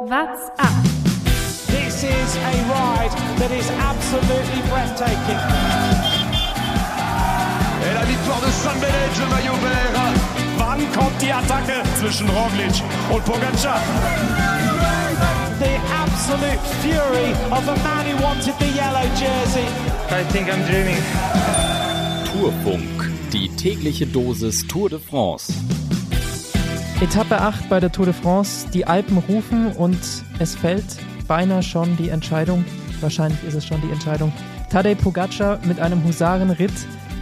What's up? This is a ride that is absolutely breathtaking. Et la victoire de San Benedge, le maillot vert. Wann kommt die Attacke zwischen Roglic und Pogacar? The absolute fury of a man who wanted the yellow jersey. I think I'm dreaming. Tourfunk, die tägliche Dosis Tour de France. Etappe 8 bei der Tour de France. Die Alpen rufen und es fällt beinahe schon die Entscheidung. Wahrscheinlich ist es schon die Entscheidung. Tadej Pogacar mit einem Husarenritt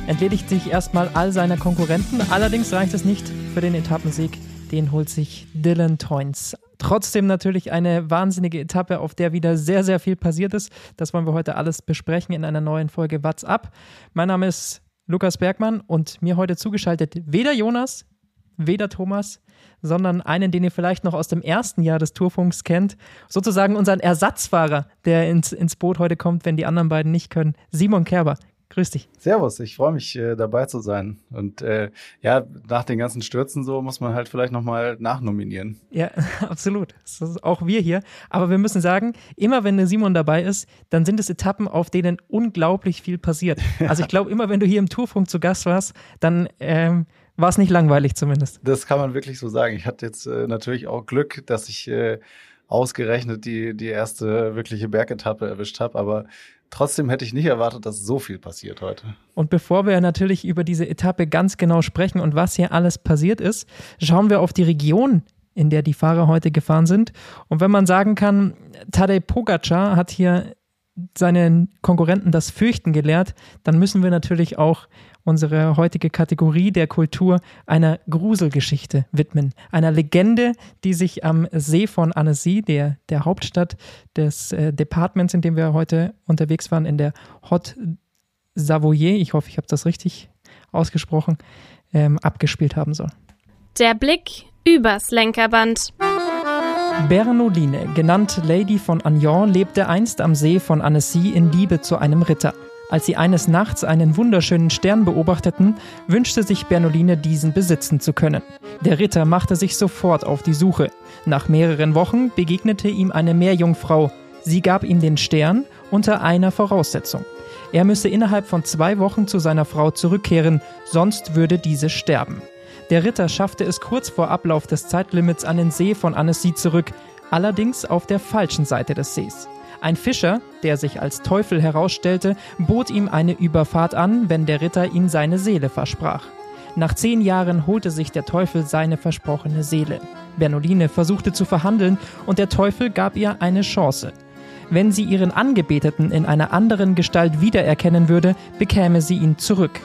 entledigt sich erstmal all seiner Konkurrenten. Allerdings reicht es nicht für den Etappensieg. Den holt sich Dylan Toynes. Trotzdem natürlich eine wahnsinnige Etappe, auf der wieder sehr, sehr viel passiert ist. Das wollen wir heute alles besprechen in einer neuen Folge What's Up. Mein Name ist Lukas Bergmann und mir heute zugeschaltet weder Jonas, weder Thomas, sondern einen, den ihr vielleicht noch aus dem ersten Jahr des Tourfunks kennt. Sozusagen unseren Ersatzfahrer, der ins, ins Boot heute kommt, wenn die anderen beiden nicht können. Simon Kerber. Grüß dich. Servus, ich freue mich äh, dabei zu sein. Und äh, ja, nach den ganzen Stürzen so muss man halt vielleicht nochmal nachnominieren. Ja, absolut. Auch wir hier. Aber wir müssen sagen, immer wenn der Simon dabei ist, dann sind es Etappen, auf denen unglaublich viel passiert. Also ich glaube, immer wenn du hier im Tourfunk zu Gast warst, dann ähm, war es nicht langweilig zumindest. Das kann man wirklich so sagen. Ich hatte jetzt äh, natürlich auch Glück, dass ich äh, ausgerechnet die, die erste wirkliche Bergetappe erwischt habe, aber trotzdem hätte ich nicht erwartet, dass so viel passiert heute. Und bevor wir natürlich über diese Etappe ganz genau sprechen und was hier alles passiert ist, schauen wir auf die Region, in der die Fahrer heute gefahren sind. Und wenn man sagen kann, Tadej Pogacar hat hier seinen Konkurrenten das Fürchten gelehrt, dann müssen wir natürlich auch unsere heutige Kategorie der Kultur einer Gruselgeschichte widmen. Einer Legende, die sich am See von Annecy, der, der Hauptstadt des äh, Departments, in dem wir heute unterwegs waren, in der Haute Savoyer, ich hoffe, ich habe das richtig ausgesprochen, ähm, abgespielt haben soll. Der Blick übers Lenkerband. Bernoline, genannt Lady von Agnon, lebte einst am See von Annecy in Liebe zu einem Ritter. Als sie eines Nachts einen wunderschönen Stern beobachteten, wünschte sich Bernoline, diesen besitzen zu können. Der Ritter machte sich sofort auf die Suche. Nach mehreren Wochen begegnete ihm eine Meerjungfrau. Sie gab ihm den Stern unter einer Voraussetzung. Er müsse innerhalb von zwei Wochen zu seiner Frau zurückkehren, sonst würde diese sterben. Der Ritter schaffte es kurz vor Ablauf des Zeitlimits an den See von Annecy zurück, allerdings auf der falschen Seite des Sees. Ein Fischer, der sich als Teufel herausstellte, bot ihm eine Überfahrt an, wenn der Ritter ihm seine Seele versprach. Nach zehn Jahren holte sich der Teufel seine versprochene Seele. Bernoline versuchte zu verhandeln und der Teufel gab ihr eine Chance. Wenn sie ihren Angebeteten in einer anderen Gestalt wiedererkennen würde, bekäme sie ihn zurück.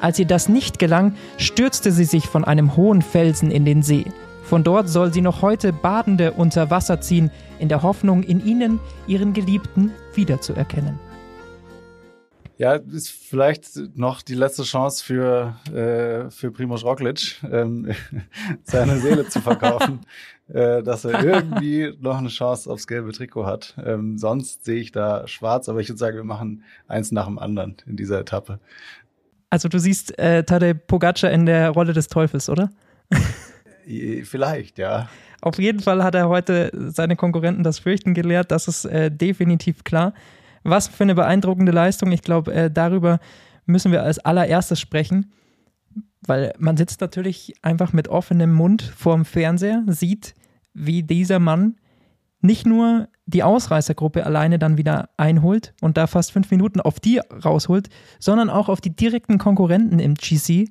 Als ihr das nicht gelang, stürzte sie sich von einem hohen Felsen in den See. Von dort soll sie noch heute Badende unter Wasser ziehen, in der Hoffnung, in ihnen ihren Geliebten wiederzuerkennen. Ja, ist vielleicht noch die letzte Chance für, äh, für Primoz Roglic, ähm, seine Seele zu verkaufen, äh, dass er irgendwie noch eine Chance aufs gelbe Trikot hat. Ähm, sonst sehe ich da schwarz, aber ich würde sagen, wir machen eins nach dem anderen in dieser Etappe. Also du siehst äh, Tadej Pogacar in der Rolle des Teufels, oder? Vielleicht, ja. Auf jeden Fall hat er heute seine Konkurrenten das Fürchten gelehrt, das ist äh, definitiv klar. Was für eine beeindruckende Leistung. Ich glaube, äh, darüber müssen wir als allererstes sprechen, weil man sitzt natürlich einfach mit offenem Mund vorm Fernseher, sieht, wie dieser Mann nicht nur die Ausreißergruppe alleine dann wieder einholt und da fast fünf Minuten auf die rausholt, sondern auch auf die direkten Konkurrenten im GC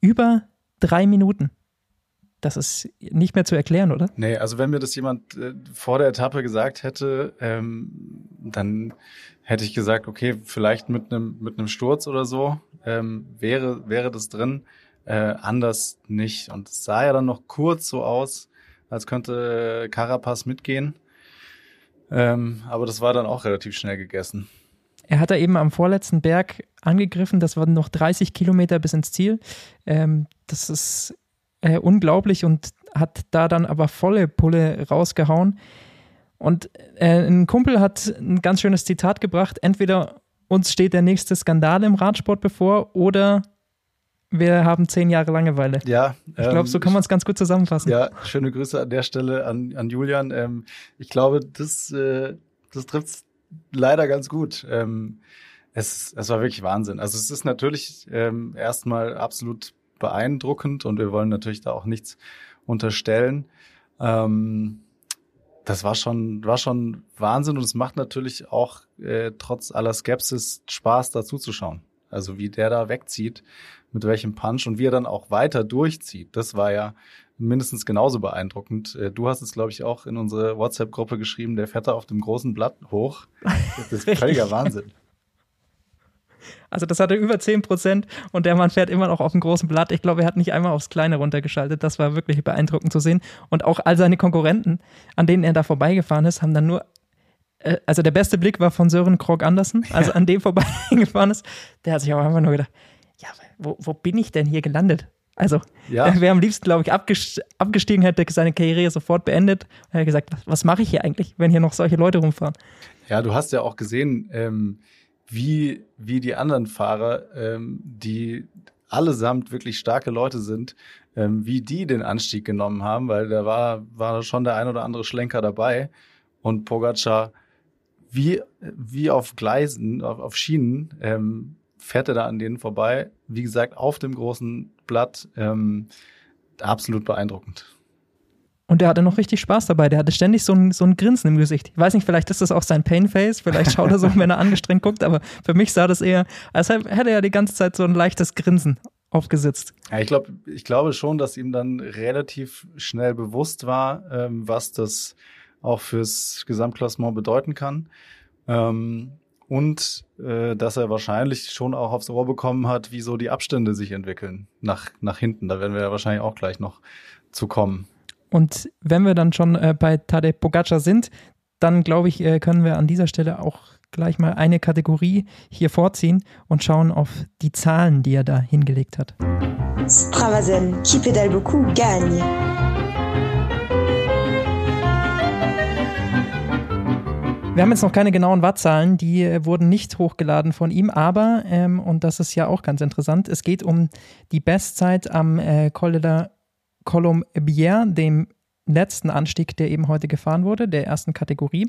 über drei Minuten. Das ist nicht mehr zu erklären, oder? Nee, also wenn mir das jemand äh, vor der Etappe gesagt hätte, ähm, dann hätte ich gesagt, okay, vielleicht mit einem mit einem Sturz oder so ähm, wäre wäre das drin, äh, anders nicht. Und es sah ja dann noch kurz so aus, als könnte Carapaz mitgehen, ähm, aber das war dann auch relativ schnell gegessen. Er hat da eben am vorletzten Berg angegriffen, das waren noch 30 Kilometer bis ins Ziel. Ähm, das ist äh, unglaublich und hat da dann aber volle Pulle rausgehauen. Und äh, ein Kumpel hat ein ganz schönes Zitat gebracht: Entweder uns steht der nächste Skandal im Radsport bevor oder wir haben zehn Jahre Langeweile. Ja. Ich glaube, so kann man es ganz gut zusammenfassen. Ja, schöne Grüße an der Stelle an, an Julian. Ähm, ich glaube, das, äh, das trifft leider ganz gut. Ähm, es, es war wirklich Wahnsinn. Also es ist natürlich ähm, erstmal absolut beeindruckend und wir wollen natürlich da auch nichts unterstellen. Ähm, das war schon, war schon Wahnsinn und es macht natürlich auch äh, trotz aller Skepsis Spaß, dazu zu schauen. Also wie der da wegzieht, mit welchem Punch und wie er dann auch weiter durchzieht. Das war ja mindestens genauso beeindruckend. Äh, du hast es, glaube ich, auch in unsere WhatsApp-Gruppe geschrieben, der fährt da auf dem großen Blatt hoch. Das ist völliger Wahnsinn. Also das hatte über 10 Prozent und der Mann fährt immer noch auf dem großen Blatt. Ich glaube, er hat nicht einmal aufs Kleine runtergeschaltet. Das war wirklich beeindruckend zu sehen. Und auch all seine Konkurrenten, an denen er da vorbeigefahren ist, haben dann nur äh, also der beste Blick war von Sören Krog Andersen, also an dem vorbeigefahren ist. Der hat sich auch einfach nur gedacht, ja, wo, wo bin ich denn hier gelandet? Also, ja. wer am liebsten, glaube ich, abgestiegen hätte, seine Karriere sofort beendet. Er hat gesagt, was, was mache ich hier eigentlich, wenn hier noch solche Leute rumfahren? Ja, du hast ja auch gesehen, ähm, wie, wie die anderen Fahrer, ähm, die allesamt wirklich starke Leute sind, ähm, wie die den Anstieg genommen haben, weil da war, war schon der ein oder andere Schlenker dabei. Und Pogacar, wie, wie auf Gleisen, auf, auf Schienen, ähm, fährt er da an denen vorbei. Wie gesagt, auf dem großen Blatt, ähm, absolut beeindruckend. Und der hatte noch richtig Spaß dabei. Der hatte ständig so ein, so ein Grinsen im Gesicht. Ich weiß nicht, vielleicht ist das auch sein Painface. Vielleicht schaut er so, wenn er angestrengt guckt. Aber für mich sah das eher, als hätte er die ganze Zeit so ein leichtes Grinsen aufgesetzt. Ja, ich glaube, ich glaube schon, dass ihm dann relativ schnell bewusst war, ähm, was das auch fürs Gesamtklassement bedeuten kann. Ähm, und äh, dass er wahrscheinlich schon auch aufs Ohr bekommen hat, wie so die Abstände sich entwickeln nach, nach hinten. Da werden wir ja wahrscheinlich auch gleich noch zu kommen. Und wenn wir dann schon äh, bei Tadej Pogacar sind, dann glaube ich, äh, können wir an dieser Stelle auch gleich mal eine Kategorie hier vorziehen und schauen auf die Zahlen, die er da hingelegt hat. Stravazen, qui pédale beaucoup, gagne. Wir haben jetzt noch keine genauen Wattzahlen, die äh, wurden nicht hochgeladen von ihm, aber, ähm, und das ist ja auch ganz interessant, es geht um die Bestzeit am äh, Col de la Colombier, dem letzten Anstieg, der eben heute gefahren wurde, der ersten Kategorie.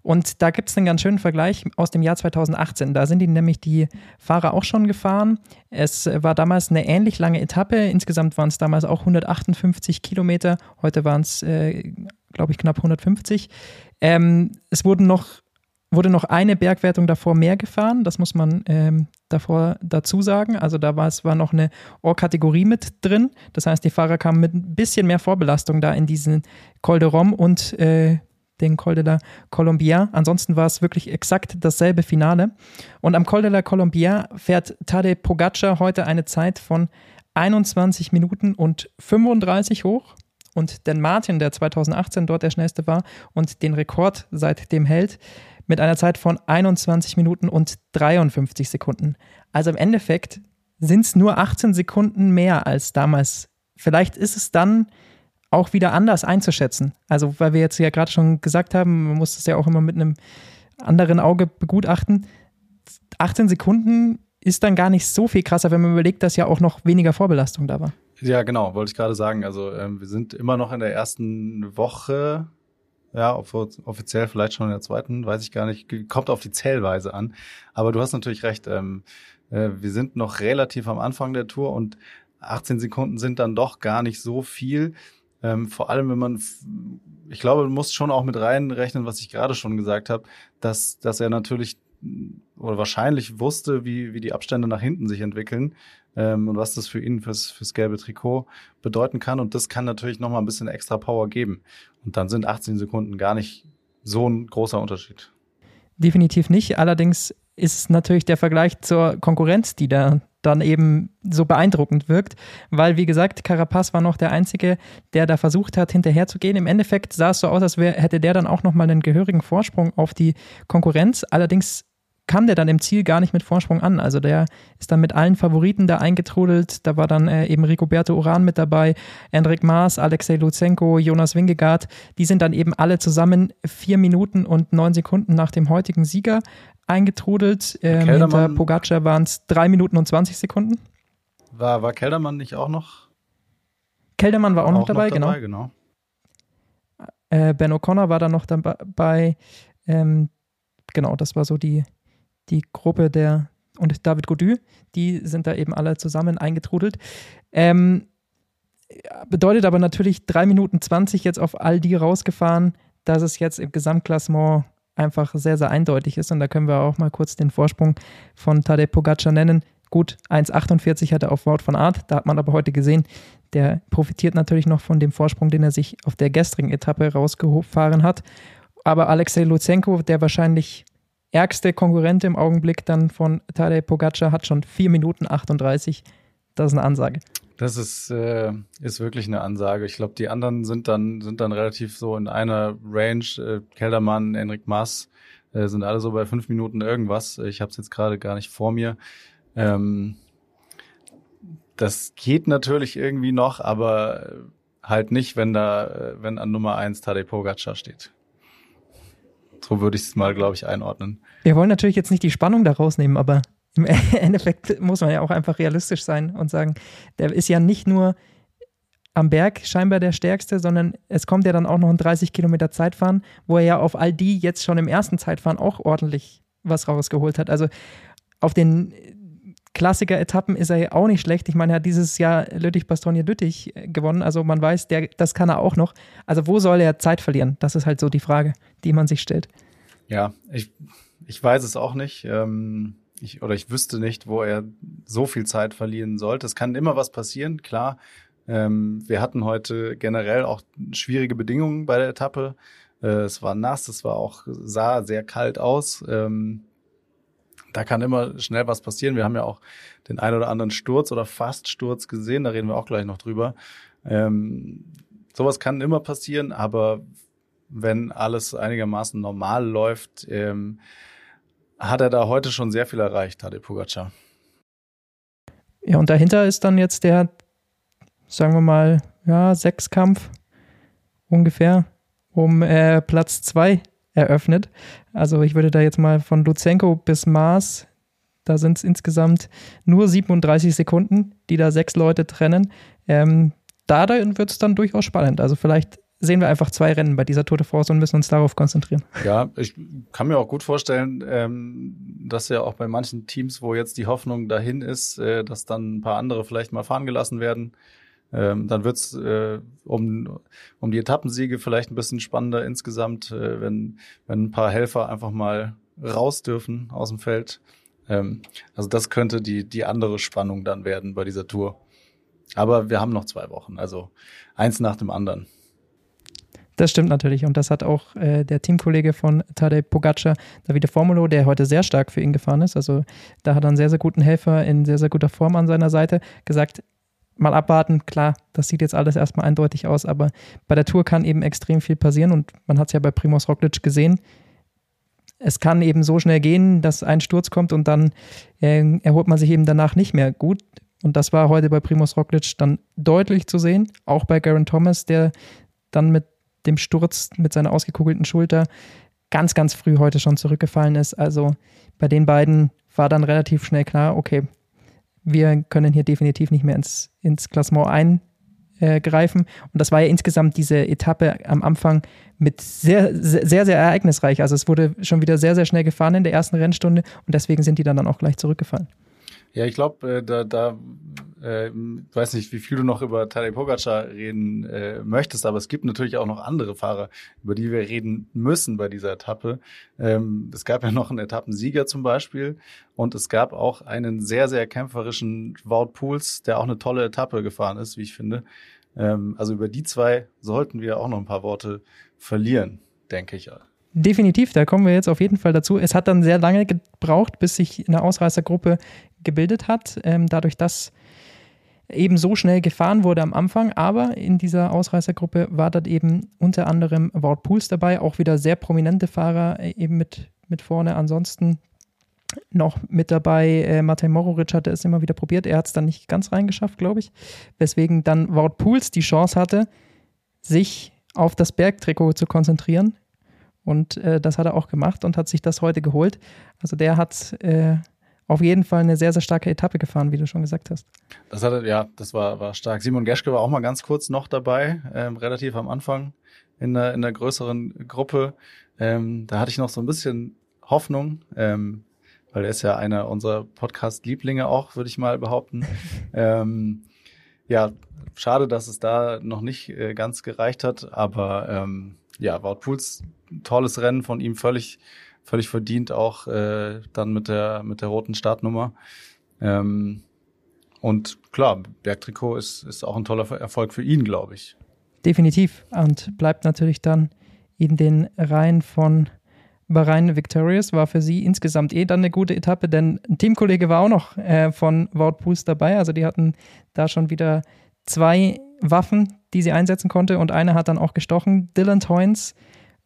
Und da gibt es einen ganz schönen Vergleich aus dem Jahr 2018. Da sind die nämlich die Fahrer auch schon gefahren. Es war damals eine ähnlich lange Etappe. Insgesamt waren es damals auch 158 Kilometer. Heute waren es, äh, glaube ich, knapp 150. Ähm, es wurden noch wurde noch eine Bergwertung davor mehr gefahren. Das muss man ähm, davor dazu sagen. Also da war es war noch eine Ohr-Kategorie mit drin. Das heißt, die Fahrer kamen mit ein bisschen mehr Vorbelastung da in diesen Col de Rom und äh, den Col de la Colombia. Ansonsten war es wirklich exakt dasselbe Finale. Und am Col de la Colombia fährt Tade Pogacar heute eine Zeit von 21 Minuten und 35 hoch. Und Dan Martin, der 2018 dort der schnellste war und den Rekord seitdem hält, mit einer Zeit von 21 Minuten und 53 Sekunden. Also im Endeffekt sind es nur 18 Sekunden mehr als damals. Vielleicht ist es dann auch wieder anders einzuschätzen. Also, weil wir jetzt ja gerade schon gesagt haben, man muss das ja auch immer mit einem anderen Auge begutachten. 18 Sekunden ist dann gar nicht so viel krasser, wenn man überlegt, dass ja auch noch weniger Vorbelastung da war. Ja, genau, wollte ich gerade sagen. Also ähm, wir sind immer noch in der ersten Woche ja, offiziell vielleicht schon in der zweiten, weiß ich gar nicht. Kommt auf die Zählweise an. Aber du hast natürlich recht. Ähm, äh, wir sind noch relativ am Anfang der Tour und 18 Sekunden sind dann doch gar nicht so viel. Ähm, vor allem, wenn man, ich glaube, du musst schon auch mit reinrechnen, was ich gerade schon gesagt habe, dass, dass er natürlich oder wahrscheinlich wusste, wie, wie die Abstände nach hinten sich entwickeln ähm, und was das für ihn fürs, fürs gelbe Trikot bedeuten kann. Und das kann natürlich nochmal ein bisschen extra Power geben. Und dann sind 18 Sekunden gar nicht so ein großer Unterschied. Definitiv nicht. Allerdings ist natürlich der Vergleich zur Konkurrenz, die da dann eben so beeindruckend wirkt, weil wie gesagt, Carapaz war noch der einzige, der da versucht hat hinterherzugehen. Im Endeffekt sah es so aus, als wär, hätte der dann auch noch mal einen gehörigen Vorsprung auf die Konkurrenz. Allerdings kam der dann im Ziel gar nicht mit Vorsprung an. Also der ist dann mit allen Favoriten da eingetrudelt. Da war dann äh, eben Rigoberto Uran mit dabei, Enric Maas, Alexei Luzenko, Jonas Wingegaard. Die sind dann eben alle zusammen vier Minuten und neun Sekunden nach dem heutigen Sieger eingetrudelt. Ähm, hinter Pogacar waren es drei Minuten und 20 Sekunden. War, war Keldermann nicht auch noch? Keldermann war auch, auch noch dabei, noch dabei genau. genau. Äh, ben O'Connor war da noch dabei. Ähm, genau, das war so die, die Gruppe der und David Godu, die sind da eben alle zusammen eingetrudelt. Ähm, bedeutet aber natürlich 3 Minuten 20 jetzt auf all die rausgefahren, dass es jetzt im Gesamtklassement einfach sehr, sehr eindeutig ist. Und da können wir auch mal kurz den Vorsprung von Tadej Pogacar nennen. Gut, 1,48 hat er auf Wort von Art. Da hat man aber heute gesehen, der profitiert natürlich noch von dem Vorsprung, den er sich auf der gestrigen Etappe rausgefahren hat. Aber Alexei Lutsenko, der wahrscheinlich ärgste Konkurrent im Augenblick dann von Tadej Pogacar, hat schon 4 Minuten 38. Das ist eine Ansage. Das ist, äh, ist wirklich eine Ansage. Ich glaube, die anderen sind dann, sind dann relativ so in einer Range. Äh, Keldermann, Enrik Maas äh, sind alle so bei fünf Minuten irgendwas. Ich habe es jetzt gerade gar nicht vor mir. Ähm, das geht natürlich irgendwie noch, aber halt nicht, wenn da, äh, wenn an Nummer eins Tadej Pogacar steht. So würde ich es mal, glaube ich, einordnen. Wir wollen natürlich jetzt nicht die Spannung da rausnehmen, aber im Endeffekt muss man ja auch einfach realistisch sein und sagen, der ist ja nicht nur am Berg scheinbar der Stärkste, sondern es kommt ja dann auch noch ein 30 Kilometer Zeitfahren, wo er ja auf all die jetzt schon im ersten Zeitfahren auch ordentlich was rausgeholt hat. Also auf den Klassiker-Etappen ist er ja auch nicht schlecht. Ich meine, er hat dieses Jahr Lüttich-Bastogne-Lüttich gewonnen. Also man weiß, der, das kann er auch noch. Also wo soll er Zeit verlieren? Das ist halt so die Frage, die man sich stellt. Ja, ich, ich weiß es auch nicht. Ähm ich, oder ich wüsste nicht, wo er so viel Zeit verlieren sollte. Es kann immer was passieren, klar. Ähm, wir hatten heute generell auch schwierige Bedingungen bei der Etappe. Äh, es war nass, es war auch, sah sehr kalt aus. Ähm, da kann immer schnell was passieren. Wir haben ja auch den ein oder anderen Sturz oder Faststurz gesehen, da reden wir auch gleich noch drüber. Ähm, sowas kann immer passieren, aber wenn alles einigermaßen normal läuft, ähm, hat er da heute schon sehr viel erreicht, Tadej Pogacar. Ja, und dahinter ist dann jetzt der, sagen wir mal, ja, Sechskampf ungefähr um äh, Platz zwei eröffnet. Also ich würde da jetzt mal von Luzenko bis Maas, da sind es insgesamt nur 37 Sekunden, die da sechs Leute trennen. Ähm, da wird es dann durchaus spannend. Also vielleicht sehen wir einfach zwei Rennen bei dieser Tour de France und müssen uns darauf konzentrieren. Ja, ich kann mir auch gut vorstellen, ähm, dass ja auch bei manchen Teams, wo jetzt die Hoffnung dahin ist, äh, dass dann ein paar andere vielleicht mal fahren gelassen werden. Ähm, dann wird's äh, um, um die Etappensiege vielleicht ein bisschen spannender insgesamt, äh, wenn, wenn ein paar Helfer einfach mal raus dürfen aus dem Feld. Ähm, also das könnte die, die andere Spannung dann werden bei dieser Tour. Aber wir haben noch zwei Wochen, also eins nach dem anderen. Das stimmt natürlich. Und das hat auch äh, der Teamkollege von Tadej Pogacar, Davide Formulo, der heute sehr stark für ihn gefahren ist. Also da hat er einen sehr, sehr guten Helfer in sehr, sehr guter Form an seiner Seite gesagt. Mal abwarten, klar, das sieht jetzt alles erstmal eindeutig aus, aber bei der Tour kann eben extrem viel passieren und man hat es ja bei Primoz Roglic gesehen. Es kann eben so schnell gehen, dass ein Sturz kommt und dann äh, erholt man sich eben danach nicht mehr gut. Und das war heute bei Primoz Roglic dann deutlich zu sehen, auch bei Garen Thomas, der dann mit dem Sturz mit seiner ausgekugelten Schulter ganz, ganz früh heute schon zurückgefallen ist. Also bei den beiden war dann relativ schnell klar, okay, wir können hier definitiv nicht mehr ins, ins Klassement eingreifen. Und das war ja insgesamt diese Etappe am Anfang mit sehr, sehr, sehr ereignisreich. Also es wurde schon wieder sehr, sehr schnell gefahren in der ersten Rennstunde und deswegen sind die dann, dann auch gleich zurückgefallen. Ja, ich glaube, äh, da, da äh, weiß nicht, wie viel du noch über Tadej Pogacar reden äh, möchtest, aber es gibt natürlich auch noch andere Fahrer, über die wir reden müssen bei dieser Etappe. Ähm, es gab ja noch einen Etappensieger zum Beispiel und es gab auch einen sehr, sehr kämpferischen Wout Pools, der auch eine tolle Etappe gefahren ist, wie ich finde. Ähm, also über die zwei sollten wir auch noch ein paar Worte verlieren, denke ich. Definitiv, da kommen wir jetzt auf jeden Fall dazu. Es hat dann sehr lange gebraucht, bis sich eine Ausreißergruppe gebildet hat, ähm, dadurch, dass eben so schnell gefahren wurde am Anfang. Aber in dieser Ausreißergruppe war dort eben unter anderem Wout Pools dabei, auch wieder sehr prominente Fahrer äh, eben mit, mit vorne. Ansonsten noch mit dabei äh, Matej Mororic hatte es immer wieder probiert. Er hat es dann nicht ganz reingeschafft, glaube ich. Weswegen dann Wout Pools die Chance hatte, sich auf das Bergtrikot zu konzentrieren und äh, das hat er auch gemacht und hat sich das heute geholt. Also der hat äh, auf jeden Fall eine sehr, sehr starke Etappe gefahren, wie du schon gesagt hast. Das hatte, ja, das war, war stark. Simon Geschke war auch mal ganz kurz noch dabei, ähm, relativ am Anfang in der, in der größeren Gruppe. Ähm, da hatte ich noch so ein bisschen Hoffnung, ähm, weil er ist ja einer unserer Podcast-Lieblinge auch, würde ich mal behaupten. ähm, ja, schade, dass es da noch nicht äh, ganz gereicht hat, aber ähm, ja, Wout Pools tolles Rennen von ihm, völlig völlig verdient auch äh, dann mit der mit der roten Startnummer. Ähm, und klar, Bergtrikot ist ist auch ein toller Erfolg für ihn, glaube ich. Definitiv und bleibt natürlich dann in den Reihen von Bahrain Victorious war für sie insgesamt eh dann eine gute Etappe, denn ein Teamkollege war auch noch äh, von Wout Pools dabei. Also die hatten da schon wieder zwei Waffen, die sie einsetzen konnte und eine hat dann auch gestochen. Dylan Toynes,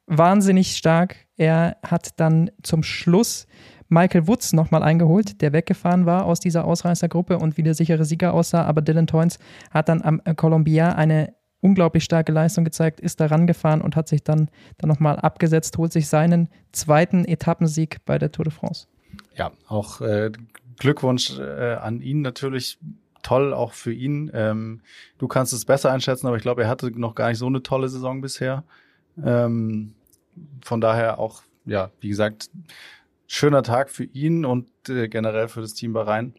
wahnsinnig stark. Er hat dann zum Schluss Michael Woods nochmal eingeholt, der weggefahren war aus dieser Ausreißergruppe und wie der sichere Sieger aussah. Aber Dylan Toynes hat dann am Columbia eine unglaublich starke Leistung gezeigt, ist da rangefahren und hat sich dann, dann nochmal abgesetzt, holt sich seinen zweiten Etappensieg bei der Tour de France. Ja, auch äh, Glückwunsch äh, an ihn natürlich. Toll auch für ihn. Ähm, du kannst es besser einschätzen, aber ich glaube, er hatte noch gar nicht so eine tolle Saison bisher. Ähm, von daher auch, ja, wie gesagt, schöner Tag für ihn und äh, generell für das Team Bahrain.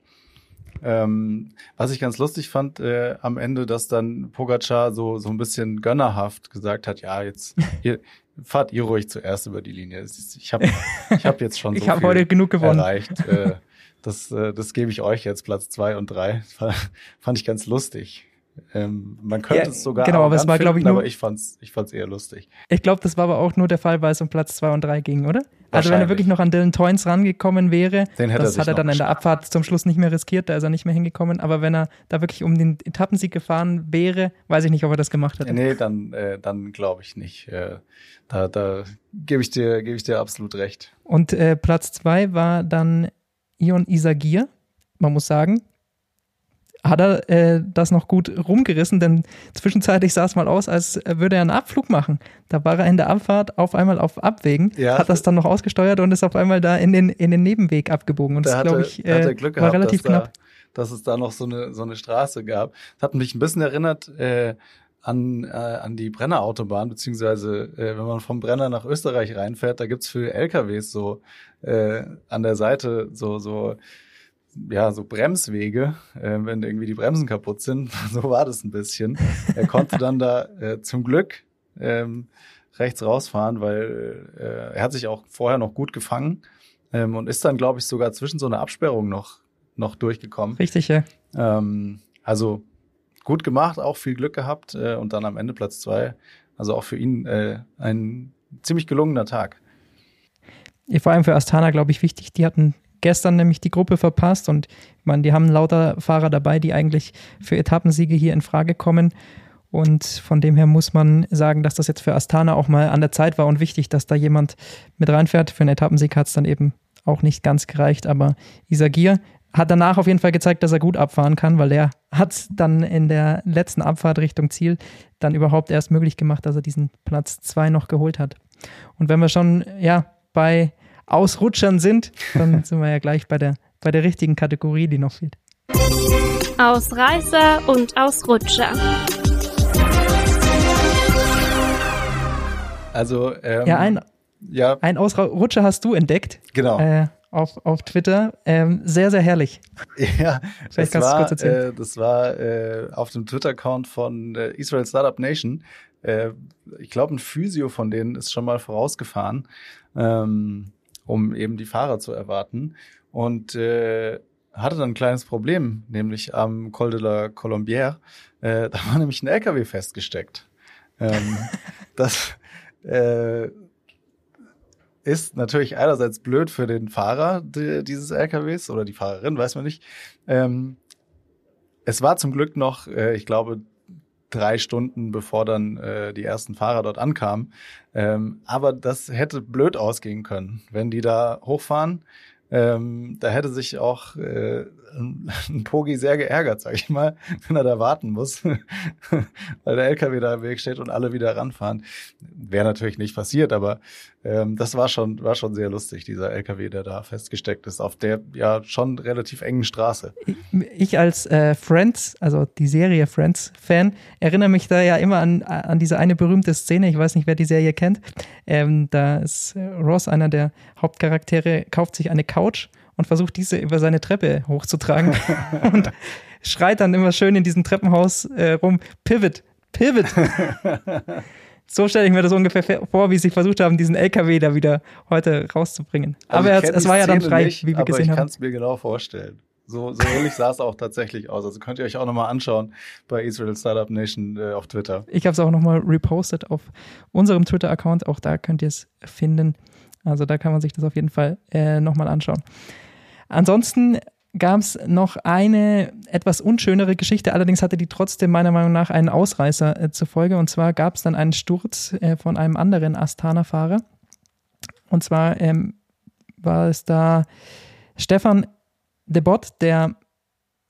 Ähm, was ich ganz lustig fand äh, am Ende, dass dann Pogacar so so ein bisschen gönnerhaft gesagt hat, ja jetzt ihr, fahrt ihr ruhig zuerst über die Linie. Ich habe ich hab jetzt schon so ich hab heute genug gewonnen. erreicht. Äh, das äh, das gebe ich euch jetzt Platz zwei und drei. Fand ich ganz lustig. Ähm, man könnte ja, es sogar genau, aber es war, glaube ich, nur, aber ich fand's, ich fand's eher lustig. Ich glaube, das war aber auch nur der Fall, weil es um Platz zwei und drei ging, oder? Also wenn er wirklich noch an Dylan Toynes rangekommen wäre, das er hat er dann in der Abfahrt zum Schluss nicht mehr riskiert, da ist er nicht mehr hingekommen. Aber wenn er da wirklich um den Etappensieg gefahren wäre, weiß ich nicht, ob er das gemacht hätte. Nee, dann, äh, dann glaube ich nicht. Äh, da da gebe ich dir, gebe ich dir absolut recht. Und äh, Platz zwei war dann Ion Isagir. Man muss sagen, hat er äh, das noch gut rumgerissen, denn zwischenzeitlich sah es mal aus, als würde er einen Abflug machen. Da war er in der Abfahrt auf einmal auf Abwägen, ja, hat das dann noch ausgesteuert und ist auf einmal da in den, in den Nebenweg abgebogen. Und das, glaube ich, äh, Glück gehabt, war relativ dass knapp. Da, dass es da noch so eine, so eine Straße gab. Das hat mich ein bisschen erinnert, äh, an, äh, an die Brennerautobahn, beziehungsweise äh, wenn man vom Brenner nach Österreich reinfährt, da gibt's für LKWs so äh, an der Seite so, so ja, so Bremswege, äh, wenn irgendwie die Bremsen kaputt sind. so war das ein bisschen. Er konnte dann da äh, zum Glück ähm, rechts rausfahren, weil äh, er hat sich auch vorher noch gut gefangen ähm, und ist dann, glaube ich, sogar zwischen so einer Absperrung noch, noch durchgekommen. Richtig, ja. Ähm, also gut gemacht, auch viel Glück gehabt äh, und dann am Ende Platz zwei. Also auch für ihn äh, ein ziemlich gelungener Tag. Vor allem für Astana, glaube ich, wichtig. Die hatten gestern nämlich die Gruppe verpasst und meine, die haben lauter Fahrer dabei, die eigentlich für Etappensiege hier in Frage kommen. Und von dem her muss man sagen, dass das jetzt für Astana auch mal an der Zeit war und wichtig, dass da jemand mit reinfährt. Für einen Etappensieg hat es dann eben auch nicht ganz gereicht, aber Isagir hat danach auf jeden Fall gezeigt, dass er gut abfahren kann, weil er hat dann in der letzten Abfahrt Richtung Ziel dann überhaupt erst möglich gemacht, dass er diesen Platz zwei noch geholt hat. Und wenn wir schon ja bei Ausrutschern sind, dann sind wir ja gleich bei der, bei der richtigen Kategorie, die noch fehlt. Ausreißer und Ausrutscher. Also, ähm, ja, ein, ja. ein Ausrutscher hast du entdeckt. Genau. Äh, auf, auf Twitter. Ähm, sehr, sehr herrlich. Ja, Vielleicht das war, äh, das war äh, auf dem Twitter-Account von äh, Israel Startup Nation. Äh, ich glaube, ein Physio von denen ist schon mal vorausgefahren. Ähm, um eben die Fahrer zu erwarten. Und äh, hatte dann ein kleines Problem, nämlich am Col de la Colombière. Äh, da war nämlich ein LKW festgesteckt. Ähm, das äh, ist natürlich einerseits blöd für den Fahrer die, dieses LKWs oder die Fahrerin, weiß man nicht. Ähm, es war zum Glück noch, äh, ich glaube, drei Stunden, bevor dann äh, die ersten Fahrer dort ankamen. Ähm, aber das hätte blöd ausgehen können, wenn die da hochfahren Ähm, da hätte sich auch äh, ein Pogi sehr geärgert, sag ich mal, wenn er da warten muss, weil der LKW da im Weg steht und alle wieder ranfahren. Wäre natürlich nicht passiert, aber ähm, das war schon, war schon sehr lustig, dieser LKW, der da festgesteckt ist, auf der ja schon relativ engen Straße. Ich als äh, Friends, also die Serie Friends-Fan, erinnere mich da ja immer an, an diese eine berühmte Szene, ich weiß nicht, wer die Serie kennt. Ähm, da ist Ross, einer der Hauptcharaktere, kauft sich eine Couch und versucht diese über seine Treppe hochzutragen und schreit dann immer schön in diesem Treppenhaus äh, rum, Pivot, Pivot. so stelle ich mir das ungefähr vor, wie sie versucht haben, diesen LKW da wieder heute rauszubringen. Also aber es, war ja dann frei, nicht, wie wir gesehen haben. Ich kann es mir genau vorstellen. So, so ähnlich sah es auch tatsächlich aus. Also könnt ihr euch auch nochmal anschauen bei Israel Startup Nation äh, auf Twitter. Ich habe es auch nochmal repostet auf unserem Twitter-Account. Auch da könnt ihr es finden. Also da kann man sich das auf jeden Fall äh, nochmal anschauen. Ansonsten gab es noch eine etwas unschönere Geschichte, allerdings hatte die trotzdem meiner Meinung nach einen Ausreißer äh, zur Folge. Und zwar gab es dann einen Sturz äh, von einem anderen Astana-Fahrer. Und zwar ähm, war es da Stefan de Bot, der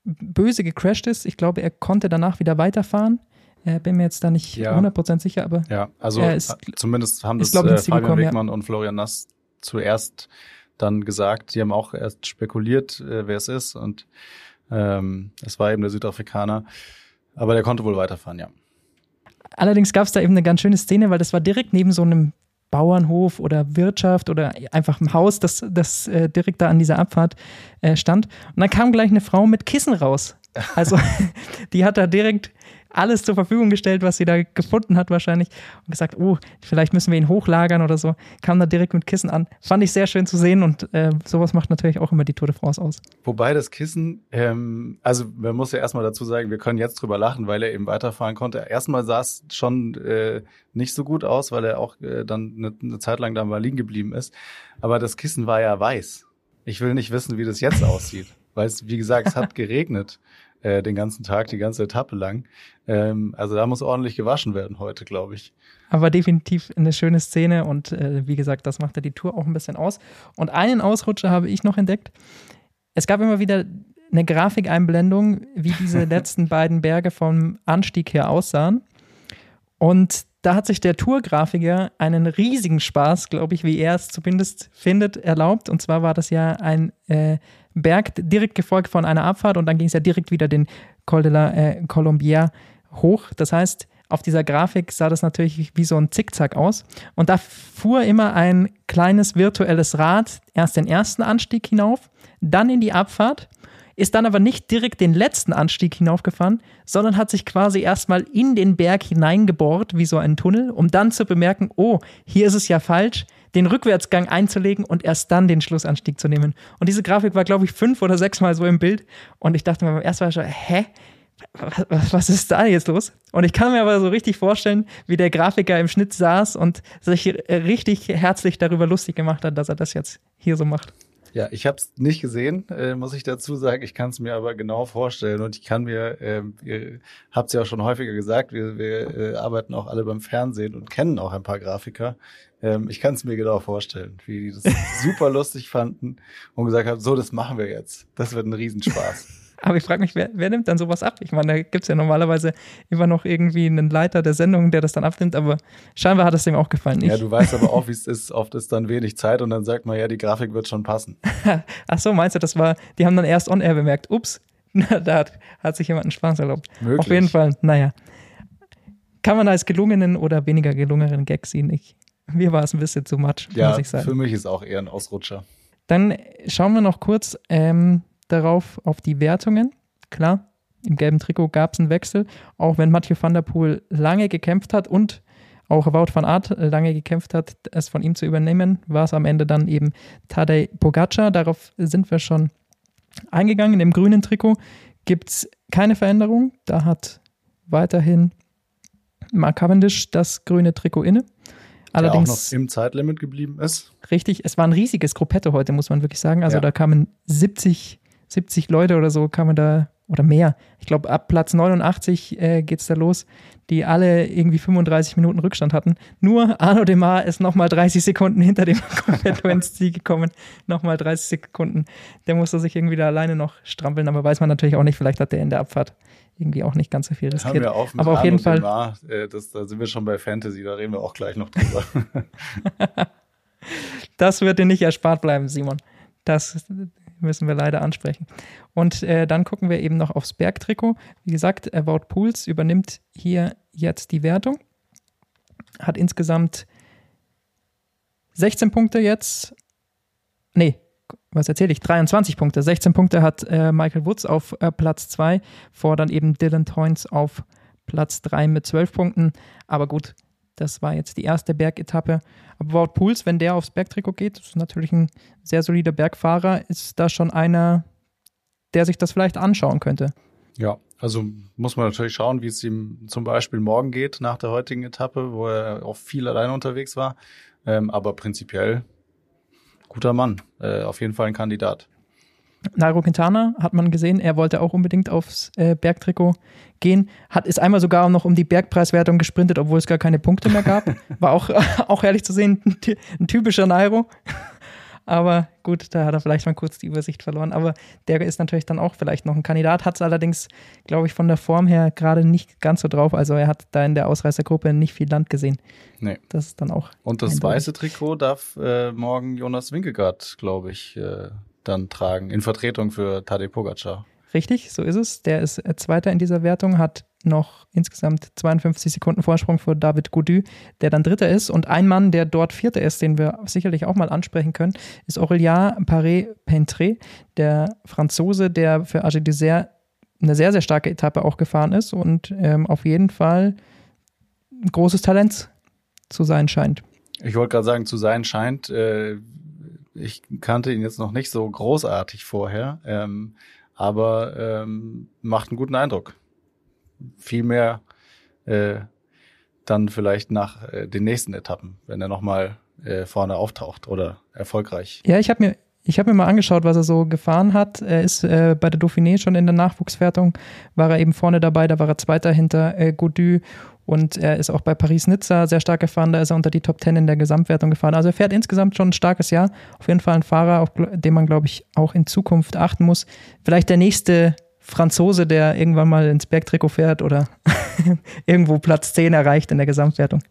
böse gecrashed ist. Ich glaube, er konnte danach wieder weiterfahren. Äh, bin mir jetzt da nicht Ja. 100% sicher, aber Ja, also Er ist- zumindest haben das glaub äh, Fabian gekommen, ja. Wegmann und Florian Nass zuerst dann gesagt. Die haben auch erst spekuliert, äh, wer es ist und ähm, es war eben der Südafrikaner. Aber der konnte wohl weiterfahren, ja. Allerdings gab es da eben eine ganz schöne Szene, weil das war direkt neben so einem Bauernhof oder Wirtschaft oder einfach ein Haus, das, das äh, direkt da an dieser Abfahrt äh, stand. Und dann kam gleich eine Frau mit Kissen raus. Also die hat da direkt alles zur Verfügung gestellt, was sie da gefunden hat wahrscheinlich und gesagt, oh, vielleicht müssen wir ihn hochlagern oder so. Kam da direkt mit Kissen an. Fand ich sehr schön zu sehen und äh, sowas macht natürlich auch immer die Tour de France aus. Wobei das Kissen, ähm, also man muss ja erstmal dazu sagen, wir können jetzt drüber lachen, weil er eben weiterfahren konnte. Erstmal sah es schon äh, nicht so gut aus, weil er auch äh, dann eine, eine Zeit lang da mal liegen geblieben ist. Aber das Kissen war ja weiß. Ich will nicht wissen, wie das jetzt aussieht, weil es, wie gesagt, es hat geregnet äh, den ganzen Tag, die ganze Etappe lang. Ähm, also da muss ordentlich gewaschen werden heute, glaube ich. Aber definitiv eine schöne Szene und äh, wie gesagt, das machte die Tour auch ein bisschen aus. Und einen Ausrutscher habe ich noch entdeckt. Es gab immer wieder eine Grafikeinblendung, wie diese letzten beiden Berge vom Anstieg her aussahen. Und da hat sich der Tourgrafiker einen riesigen Spaß, glaube ich, wie er es zumindest findet, erlaubt. Und zwar war das ja ein äh, Berg direkt gefolgt von einer Abfahrt und dann ging es ja direkt wieder den Col de la äh, Colombière hoch. Das heißt, auf dieser Grafik sah das natürlich wie so ein Zickzack aus. Und da fuhr immer ein kleines virtuelles Rad erst den ersten Anstieg hinauf, dann in die Abfahrt, ist dann aber nicht direkt den letzten Anstieg hinaufgefahren, sondern hat sich quasi erstmal in den Berg hineingebohrt, wie so ein Tunnel, um dann zu bemerken, oh, hier ist es ja falsch, den Rückwärtsgang einzulegen und erst dann den Schlussanstieg zu nehmen. Und diese Grafik war, glaube ich, fünf oder sechs Mal so im Bild. Und ich dachte mir beim ersten Mal schon, hä? Was, was ist da jetzt los? Und ich kann mir aber so richtig vorstellen, wie der Grafiker im Schnitt saß und sich richtig herzlich darüber lustig gemacht hat, dass er das jetzt hier so macht. Ja, ich habe es nicht gesehen, äh, muss ich dazu sagen. Ich kann es mir aber genau vorstellen und ich kann mir, ähm, ihr habt es ja auch schon häufiger gesagt, wir, wir äh, arbeiten auch alle beim Fernsehen und kennen auch ein paar Grafiker. Ähm, ich kann es mir genau vorstellen, wie die das super lustig fanden und gesagt haben, so, das machen wir jetzt. Das wird ein Riesenspaß. Aber ich frage mich, wer, wer nimmt dann sowas ab? Ich meine, da gibt es ja normalerweise immer noch irgendwie einen Leiter der Sendung, der das dann abnimmt, aber scheinbar hat es dem auch gefallen. Ich, ja, du weißt aber auch, wie es ist. Oft ist dann wenig Zeit und dann sagt man, ja, die Grafik wird schon passen. Ach so, meinst du, das war, die haben dann erst on air bemerkt, ups, da hat, hat sich jemand einen Spaß erlaubt. Möglich. Auf jeden Fall, naja. Kann man als gelungenen oder weniger gelungenen Gag sehen? Ich, mir war es ein bisschen zu much, Ja, muss ich sagen. für mich ist auch eher ein Ausrutscher. Dann schauen wir noch kurz ähm, darauf, auf die Wertungen. Klar, im gelben Trikot gab es einen Wechsel, auch wenn Mathieu van der Poel lange gekämpft hat und auch Wout van Aert lange gekämpft hat, es von ihm zu übernehmen, war es am Ende dann eben Tadej Pogacar. Darauf sind wir schon eingegangen. Im grünen Trikot gibt es keine Veränderung. Da hat weiterhin Mark Cavendish das grüne Trikot inne. Der auch noch Allerdings im Zeitlimit geblieben ist. Richtig, es war ein riesiges Gruppetto heute, muss man wirklich sagen. Also Ja. da kamen 70, 70 Leute oder so kamen da oder mehr. Ich glaube, ab Platz 89 äh, geht es da los, die alle irgendwie 35 Minuten Rückstand hatten. Nur Arno Demar ist nochmal 30 Sekunden hinter dem Confetto ins Ziel gekommen. Nochmal 30 Sekunden. Der musste sich irgendwie da alleine noch strampeln, aber weiß man natürlich auch nicht. Vielleicht hat der in der Abfahrt irgendwie auch nicht ganz so viel riskiert. wir auf aber auf jeden Fall. Demar, äh, das, da sind wir schon bei Fantasy, da reden wir auch gleich noch drüber. das wird dir nicht erspart bleiben, Simon. Das müssen wir leider ansprechen. Und äh, dann gucken wir eben noch aufs Bergtrikot. Wie gesagt, About Pools übernimmt hier jetzt die Wertung. Hat insgesamt 16 Punkte jetzt. Nee, was erzähle ich? 23 Punkte. 16 Punkte hat äh, Michael Woods auf äh, Platz 2, vor dann eben Dylan Toynes auf Platz 3 mit 12 Punkten. Aber gut, das war jetzt die erste Bergetappe. Aber Wout Pools, wenn der aufs Bergtrikot geht, ist natürlich ein sehr solider Bergfahrer, ist da schon einer, der sich das vielleicht anschauen könnte. Ja, also muss man natürlich schauen, wie es ihm zum Beispiel morgen geht nach der heutigen Etappe, wo er auch viel alleine unterwegs war. Ähm, aber prinzipiell guter Mann, äh, auf jeden Fall ein Kandidat. Nairo Quintana hat man gesehen, er wollte auch unbedingt aufs äh, Bergtrikot gehen. Hat ist einmal sogar noch um die Bergpreiswertung gesprintet, obwohl es gar keine Punkte mehr gab. War auch, auch ehrlich zu sehen, ein, ein typischer Nairo. Aber gut, da hat er vielleicht mal kurz die Übersicht verloren. Aber der ist natürlich dann auch vielleicht noch ein Kandidat, hat es allerdings, glaube ich, von der Form her gerade nicht ganz so drauf. Also er hat da in der Ausreißergruppe nicht viel Land gesehen. Nee. Das ist dann auch. Und das weiße Trikot darf äh, morgen Jonas Winkegaard, glaube ich, äh, dann tragen, in Vertretung für Tadej Pogacar. Richtig, so ist es. Der ist äh, Zweiter in dieser Wertung, hat noch insgesamt 52 Sekunden Vorsprung vor David Gaudu, der dann Dritter ist. Und ein Mann, der dort Vierter ist, den wir sicherlich auch mal ansprechen können, ist Aurélien Paré-Pentré, der Franzose, der für Age Dessert eine sehr, sehr starke Etappe auch gefahren ist und ähm, auf jeden Fall ein großes Talent zu sein scheint. Ich wollte gerade sagen, zu sein scheint. Äh, ich kannte ihn jetzt noch nicht so großartig vorher. Ähm, aber ähm, macht einen guten Eindruck. Viel mehr äh, dann vielleicht nach äh, den nächsten Etappen, wenn er nochmal äh, vorne auftaucht oder erfolgreich. Ja, ich habe mir ich mir mal angeschaut, was er so gefahren hat. Er ist äh, bei der Dauphiné schon in der Nachwuchswertung, war er eben vorne dabei, da war er Zweiter hinter äh, Gaudu und er ist auch bei Paris-Nizza sehr stark gefahren, da ist er unter die Top 10 in der Gesamtwertung gefahren. Also er fährt insgesamt schon ein starkes Jahr. Auf jeden Fall ein Fahrer, auf den man, glaube ich, auch in Zukunft achten muss. Vielleicht der nächste Franzose, der irgendwann mal ins Bergtrikot fährt oder irgendwo Platz 10 erreicht in der Gesamtwertung.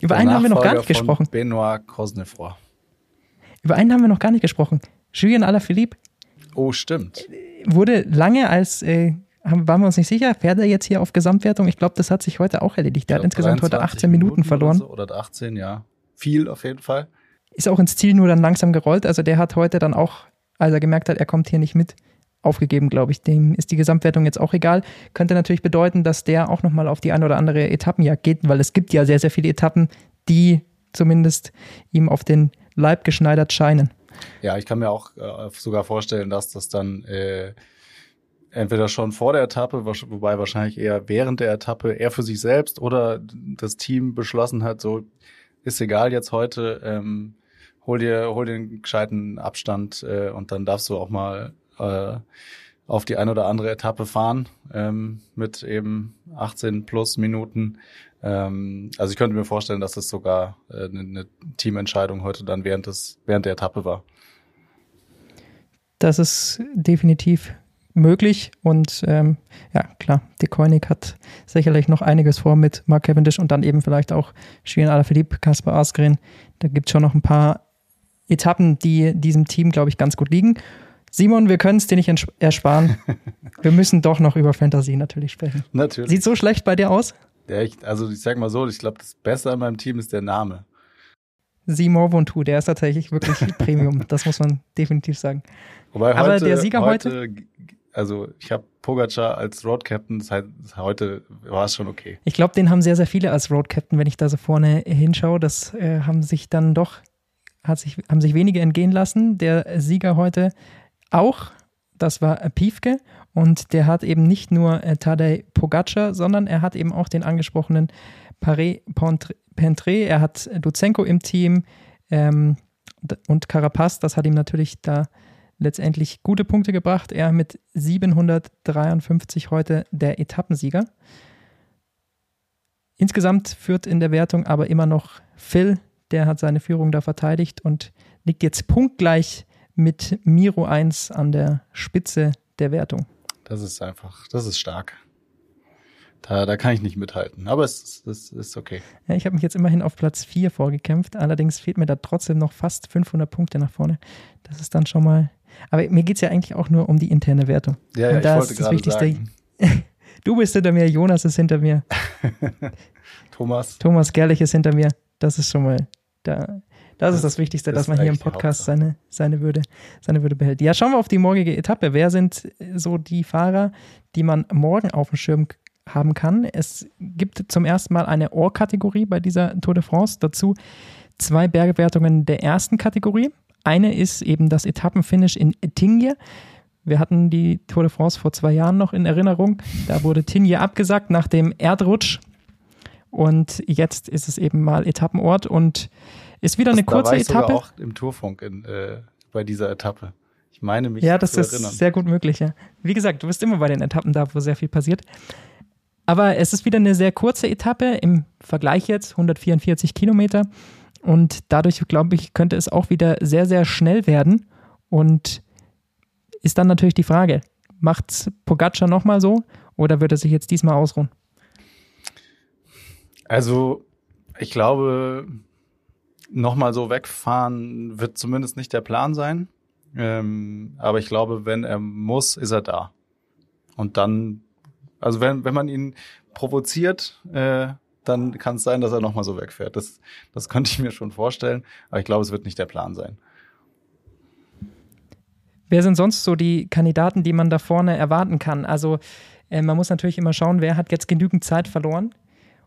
Über einen haben wir noch gar nicht gesprochen. Benoit Cosnefroy. Über einen haben wir noch gar nicht gesprochen. Julien Alaphilippe. Oh, stimmt. Wurde lange als äh, waren wir uns nicht sicher, fährt er jetzt hier auf Gesamtwertung? Ich glaube, das hat sich heute auch erledigt. Der hat insgesamt heute 18 Minuten, Minuten verloren. Oder, so, oder 18, ja. Viel auf jeden Fall. Ist auch ins Ziel nur dann langsam gerollt. Also der hat heute dann auch, als er gemerkt hat, er kommt hier nicht mit, aufgegeben, glaube ich. Dem ist die Gesamtwertung jetzt auch egal. Könnte natürlich bedeuten, dass der auch nochmal auf die eine oder andere Etappenjagd geht, weil es gibt ja sehr, sehr viele Etappen, die zumindest ihm auf den Leib geschneidert scheinen. Ja, ich kann mir auch äh, sogar vorstellen, dass das dann äh, entweder schon vor der Etappe, wobei wahrscheinlich eher während der Etappe er für sich selbst oder das Team beschlossen hat, so ist egal jetzt heute, ähm, hol dir hol dir einen gescheiten Abstand äh, und dann darfst du auch mal äh, auf die eine oder andere Etappe fahren ähm, mit eben 18 plus Minuten. Ähm, also ich könnte mir vorstellen, dass das sogar äh, eine, eine Teamentscheidung heute dann während des während der Etappe war. Das ist definitiv möglich. Und ähm, ja, klar, die Koenig hat sicherlich noch einiges vor mit Mark Cavendish und dann eben vielleicht auch Julien Alaphilippe, Kaspar Asgren. Da gibt es schon noch ein paar Etappen, die diesem Team, glaube ich, ganz gut liegen. Simon, wir können es dir nicht ersparen. wir müssen doch noch über Fantasy natürlich sprechen. Natürlich. Sieht so schlecht bei dir aus? Ja, ich, also ich sag mal so, ich glaube, das Beste an meinem Team ist der Name. Simon Vontu, der ist tatsächlich wirklich Premium. Das muss man definitiv sagen. Wobei heute, Aber der Sieger heute, heute also ich habe Pogacar als Road Captain, das heißt, heute war es schon okay. Ich glaube, den haben sehr, sehr viele als Road Captain, wenn ich da so vorne hinschaue. Das äh, haben sich dann doch, hat sich, haben sich wenige entgehen lassen. Der Sieger heute auch, das war Piefke und der hat eben nicht nur äh, Tadej Pogacar, sondern er hat eben auch den angesprochenen Paré Pentré, er hat Duzenko im Team ähm, und Carapaz, das hat ihm natürlich da letztendlich gute Punkte gebracht. Er mit 753 heute der Etappensieger. Insgesamt führt in der Wertung aber immer noch Phil, der hat seine Führung da verteidigt und liegt jetzt punktgleich mit Miro 1 an der Spitze der Wertung. Das ist einfach, das ist stark. Da, da kann ich nicht mithalten, aber es, es ist okay. Ja, ich habe mich jetzt immerhin auf Platz 4 vorgekämpft, allerdings fehlt mir da trotzdem noch fast 500 Punkte nach vorne. Das ist dann schon mal. Aber mir geht es ja eigentlich auch nur um die interne Wertung. Ja, ja, Und da ich wollte ist das Wichtigste. sagen. Du bist hinter mir, Jonas ist hinter mir, Thomas, Thomas Gerlich ist hinter mir. Das ist schon mal da. Das, Das- ist das Wichtigste, das dass man hier im Podcast seine, seine, Würde, seine Würde behält. Ja, schauen wir auf die morgige Etappe. Wer sind so die Fahrer, die man morgen auf dem Schirm haben kann? Es gibt zum ersten Mal eine Ohr-Kategorie bei dieser Tour de France. Dazu zwei Bergwertungen der ersten Kategorie. Eine ist eben das Etappenfinish in Tingje. Wir hatten die Tour de France vor zwei Jahren noch in Erinnerung. Da wurde Tingje abgesagt nach dem Erdrutsch. Und jetzt ist es eben mal Etappenort und ist wieder eine da kurze war ich sogar Etappe. auch im Tourfunk in, äh, bei dieser Etappe. Ich meine mich Ja, das zu ist erinnern. sehr gut möglich. Ja. Wie gesagt, du bist immer bei den Etappen da, wo sehr viel passiert. Aber es ist wieder eine sehr kurze Etappe im Vergleich jetzt, 144 Kilometer. Und dadurch, glaube ich, könnte es auch wieder sehr, sehr schnell werden. Und ist dann natürlich die Frage, macht Pogacar nochmal so oder wird er sich jetzt diesmal ausruhen? Also, ich glaube, nochmal so wegfahren wird zumindest nicht der Plan sein. Ähm, aber ich glaube, wenn er muss, ist er da. Und dann, also wenn, wenn man ihn provoziert, äh, dann kann es sein, dass er nochmal so wegfährt. Das, das könnte ich mir schon vorstellen. Aber ich glaube, es wird nicht der Plan sein. Wer sind sonst so die Kandidaten, die man da vorne erwarten kann? Also äh, man muss natürlich immer schauen, wer hat jetzt genügend Zeit verloren.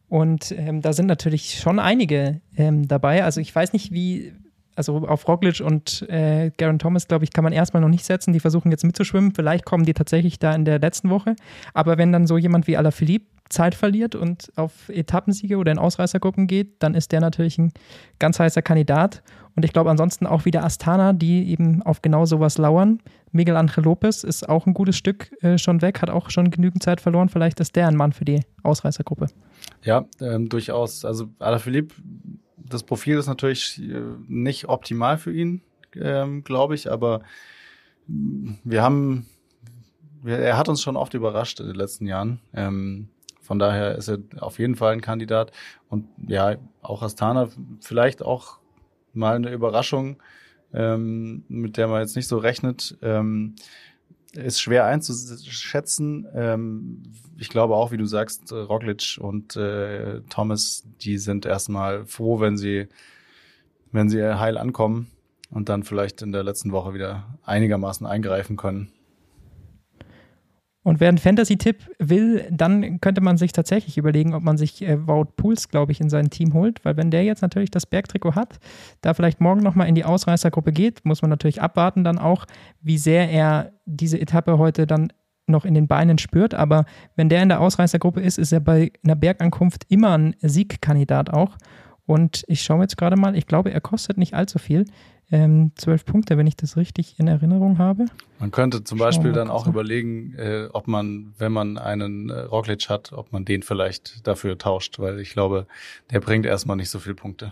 Und ähm, da sind natürlich schon einige ähm, dabei. Also ich weiß nicht, wie, also auf Roglic und äh, Garen Thomas, glaube ich, kann man erstmal noch nicht setzen. Die versuchen jetzt mitzuschwimmen. Vielleicht kommen die tatsächlich da in der letzten Woche. Aber wenn dann so jemand wie Alaphilippe Zeit verliert und auf Etappensiege oder in Ausreißergruppen geht, dann ist der natürlich ein ganz heißer Kandidat. Und ich glaube ansonsten auch wieder Astana, die eben auf genau sowas lauern. Miguel Angel Lopez ist auch ein gutes Stück äh, schon weg, hat auch schon genügend Zeit verloren. Vielleicht ist der ein Mann für die Ausreißergruppe. Ja, ähm, durchaus. Also Alaphilippe, das Profil ist natürlich äh, nicht optimal für ihn, ähm, glaube ich, aber mh, wir haben, wir, er hat uns schon oft überrascht in den letzten Jahren. Ähm, von daher ist er auf jeden Fall ein Kandidat. Und ja, auch Astana vielleicht auch mal eine Überraschung, ähm, mit der man jetzt nicht so rechnet. Ähm, ist schwer einzuschätzen. Ähm, ich glaube auch, wie du sagst, Roglic und äh, Thomas, die sind erstmal froh, wenn sie, wenn sie heil ankommen und dann vielleicht in der letzten Woche wieder einigermaßen eingreifen können. Und wer einen Fantasy-Tipp will, dann könnte man sich tatsächlich überlegen, ob man sich äh, Wout Puls, glaube ich, in sein Team holt. Weil wenn der jetzt natürlich das Bergtrikot hat, da vielleicht morgen nochmal in die Ausreißergruppe geht, muss man natürlich abwarten dann auch, wie sehr er diese Etappe heute dann noch in den Beinen spürt. Aber wenn der in der Ausreißergruppe ist, ist er bei einer Bergankunft immer ein Siegkandidat auch. Und ich schaue jetzt gerade mal, ich glaube, er kostet nicht allzu viel. Ähm, zwölf Punkte, wenn ich das richtig in Erinnerung habe. Man könnte zum Schauen Beispiel dann auch überlegen, äh, ob man, wenn man einen äh, Roglic hat, ob man den vielleicht dafür tauscht, weil ich glaube, der bringt erstmal nicht so viel Punkte.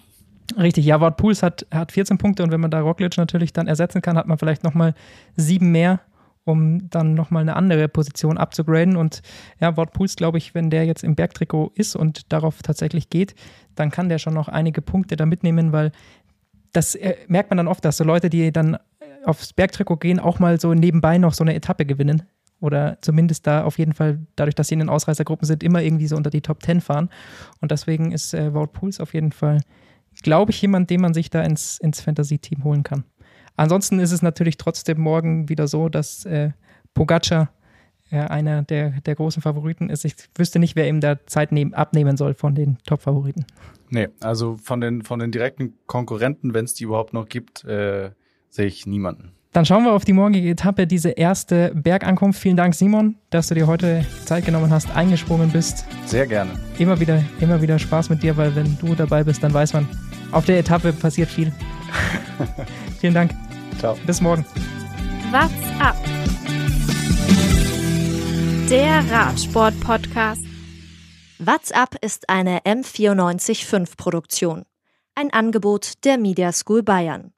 Richtig, ja, Wout Puls hat, hat 14 Punkte und wenn man da Roglic natürlich dann ersetzen kann, hat man vielleicht nochmal sieben mehr, um dann nochmal eine andere Position abzugraden. Und ja, Wout Puls, glaube ich, wenn der jetzt im Bergtrikot ist und darauf tatsächlich geht, dann kann der schon noch einige Punkte da mitnehmen, weil das äh, merkt man dann oft, dass so Leute, die dann äh, aufs Bergtrikot gehen, auch mal so nebenbei noch so eine Etappe gewinnen. Oder zumindest da auf jeden Fall, dadurch, dass sie in den Ausreißergruppen sind, immer irgendwie so unter die Top 10 fahren. Und deswegen ist äh, Wout Puls auf jeden Fall glaube ich, jemand, den man sich da ins, ins Fantasy-Team holen kann. Ansonsten ist es natürlich trotzdem morgen wieder so, dass äh, Pogacar äh, einer der, der großen Favoriten ist. Ich wüsste nicht, wer ihm da Zeit nehmen, abnehmen soll von den Top-Favoriten. Nee, also von den, von den direkten Konkurrenten, wenn es die überhaupt noch gibt, äh, sehe ich niemanden. Dann schauen wir auf die morgige Etappe, diese erste Bergankunft. Vielen Dank, Simon, dass du dir heute Zeit genommen hast, eingesprungen bist. Sehr gerne. Immer wieder, immer wieder Spaß mit dir, weil wenn du dabei bist, dann weiß man, auf der Etappe passiert viel. Vielen Dank. Ciao. Bis morgen. What's up? Der Radsport-Podcast. What's up ist eine M945 Produktion. Ein Angebot der Media School Bayern.